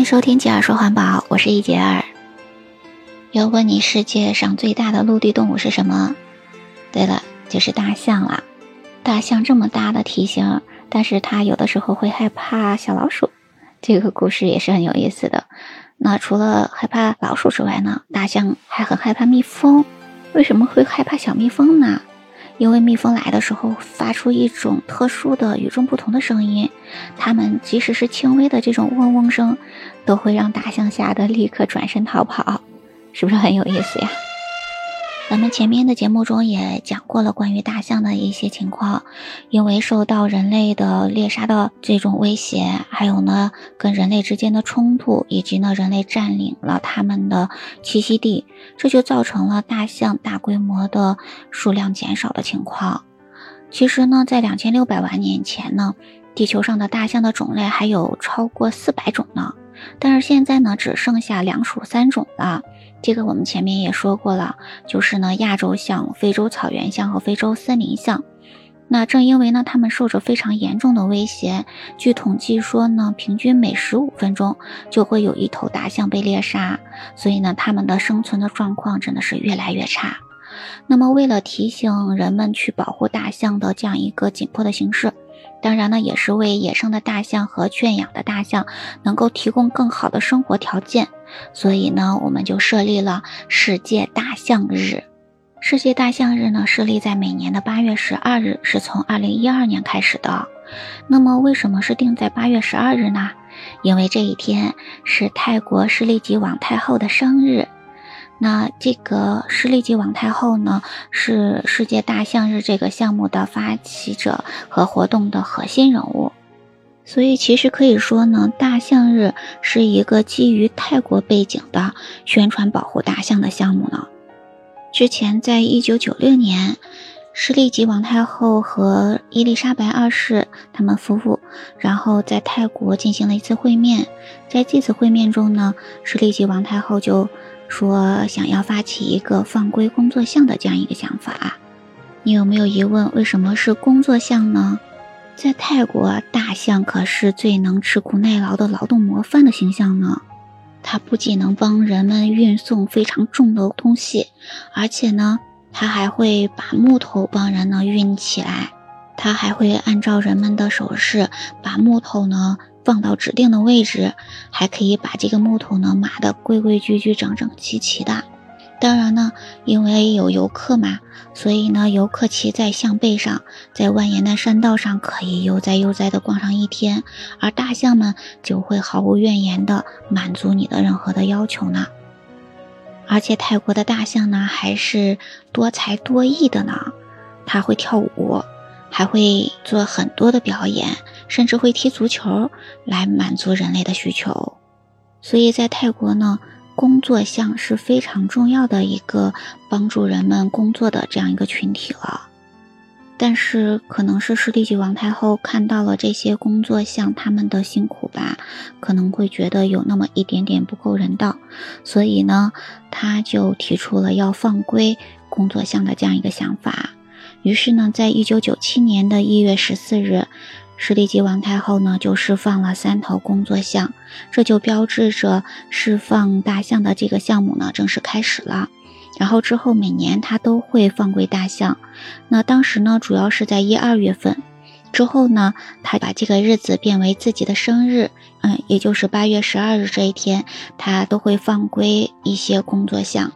欢迎收听杰尔说环保，我是易杰尔。要问你世界上最大的陆地动物是什么？对了，就是大象了。大象这么大的体型，但是它有的时候会害怕小老鼠。这个故事也是很有意思的。那除了害怕老鼠之外呢，大象还很害怕蜜蜂。为什么会害怕小蜜蜂呢？因为蜜蜂来的时候发出一种特殊的、与众不同的声音，它们即使是轻微的这种嗡嗡声，都会让大象吓得立刻转身逃跑，是不是很有意思呀？咱们前面的节目中也讲过了关于大象的一些情况，因为受到人类的猎杀的这种威胁，还有呢跟人类之间的冲突，以及呢人类占领了他们的栖息地，这就造成了大象大规模的数量减少的情况。其实呢，在两千六百万年前呢，地球上的大象的种类还有超过四百种呢，但是现在呢，只剩下两属三种了。这个我们前面也说过了，就是呢亚洲象、非洲草原象和非洲森林象。那正因为呢它们受着非常严重的威胁，据统计说呢，平均每十五分钟就会有一头大象被猎杀，所以呢它们的生存的状况真的是越来越差。那么为了提醒人们去保护大象的这样一个紧迫的形势。当然呢，也是为野生的大象和圈养的大象能够提供更好的生活条件，所以呢，我们就设立了世界大象日。世界大象日呢，设立在每年的八月十二日，是从二零一二年开始的。那么，为什么是定在八月十二日呢？因为这一天是泰国诗丽吉王太后的生日。那这个施利吉王太后呢，是世界大象日这个项目的发起者和活动的核心人物，所以其实可以说呢，大象日是一个基于泰国背景的宣传保护大象的项目呢。之前在一九九六年，施利吉王太后和伊丽莎白二世他们夫妇，然后在泰国进行了一次会面，在这次会面中呢，施利吉王太后就。说想要发起一个放归工作象的这样一个想法，你有没有疑问？为什么是工作象呢？在泰国，大象可是最能吃苦耐劳的劳动模范的形象呢。它不仅能帮人们运送非常重的东西，而且呢，它还会把木头帮人呢运起来。它还会按照人们的手势把木头呢。放到指定的位置，还可以把这个木头呢码得规规矩矩、整整齐齐的。当然呢，因为有游客嘛，所以呢，游客骑在象背上，在蜿蜒的山道上可以悠哉悠哉地逛上一天，而大象们就会毫无怨言地满足你的任何的要求呢。而且泰国的大象呢，还是多才多艺的呢，它会跳舞。还会做很多的表演，甚至会踢足球来满足人类的需求。所以在泰国呢，工作象是非常重要的一个帮助人们工作的这样一个群体了。但是可能是世利吉王太后看到了这些工作象他们的辛苦吧，可能会觉得有那么一点点不够人道，所以呢，他就提出了要放归工作象的这样一个想法。于是呢，在一九九七年的一月十四日，施利吉王太后呢就释放了三头工作象，这就标志着释放大象的这个项目呢正式开始了。然后之后每年他都会放归大象，那当时呢主要是在一二月份，之后呢他把这个日子变为自己的生日，嗯，也就是八月十二日这一天，他都会放归一些工作象。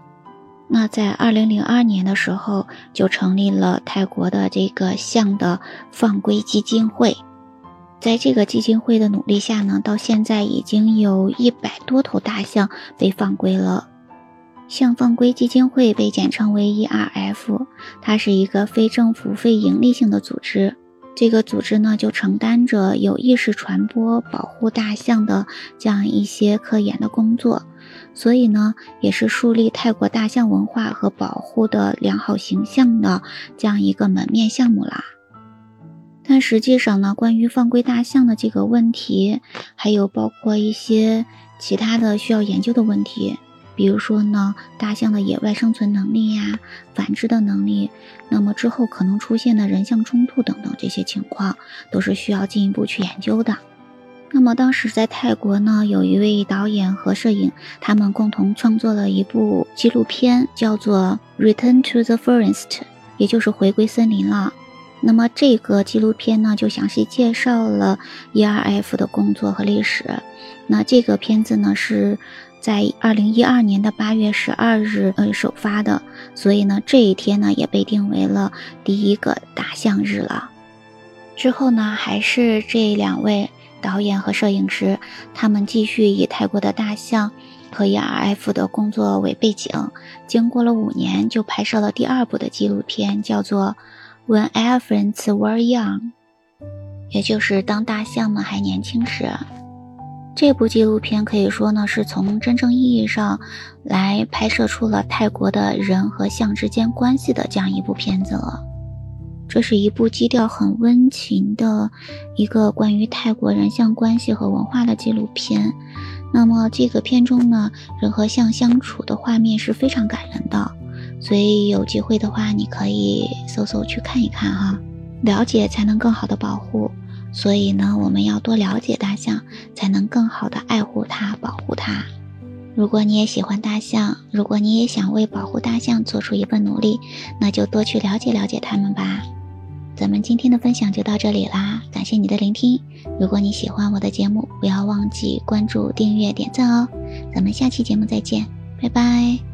那在二零零二年的时候，就成立了泰国的这个象的放归基金会。在这个基金会的努力下呢，到现在已经有一百多头大象被放归了。象放归基金会被简称为 ERF，它是一个非政府、非营利性的组织。这个组织呢，就承担着有意识传播、保护大象的这样一些科研的工作。所以呢，也是树立泰国大象文化和保护的良好形象的这样一个门面项目啦。但实际上呢，关于放归大象的这个问题，还有包括一些其他的需要研究的问题，比如说呢，大象的野外生存能力呀、繁殖的能力，那么之后可能出现的人象冲突等等这些情况，都是需要进一步去研究的。那么当时在泰国呢，有一位导演和摄影，他们共同创作了一部纪录片，叫做《Return to the Forest》，也就是回归森林了。那么这个纪录片呢，就详细介绍了 ERF 的工作和历史。那这个片子呢，是在二零一二年的八月十二日呃首发的，所以呢，这一天呢也被定为了第一个大象日了。之后呢，还是这两位。导演和摄影师，他们继续以泰国的大象和 ERF 的工作为背景，经过了五年，就拍摄了第二部的纪录片，叫做《When Elephants Were Young》，也就是当大象们还年轻时。这部纪录片可以说呢，是从真正意义上来拍摄出了泰国的人和象之间关系的这样一部片子了。这是一部基调很温情的一个关于泰国人象关系和文化的纪录片。那么这个片中呢，人和象相处的画面是非常感人的，所以有机会的话，你可以搜搜去看一看哈。了解才能更好的保护，所以呢，我们要多了解大象，才能更好的爱护它、保护它。如果你也喜欢大象，如果你也想为保护大象做出一份努力，那就多去了解了解它们吧。咱们今天的分享就到这里啦，感谢你的聆听。如果你喜欢我的节目，不要忘记关注、订阅、点赞哦。咱们下期节目再见，拜拜。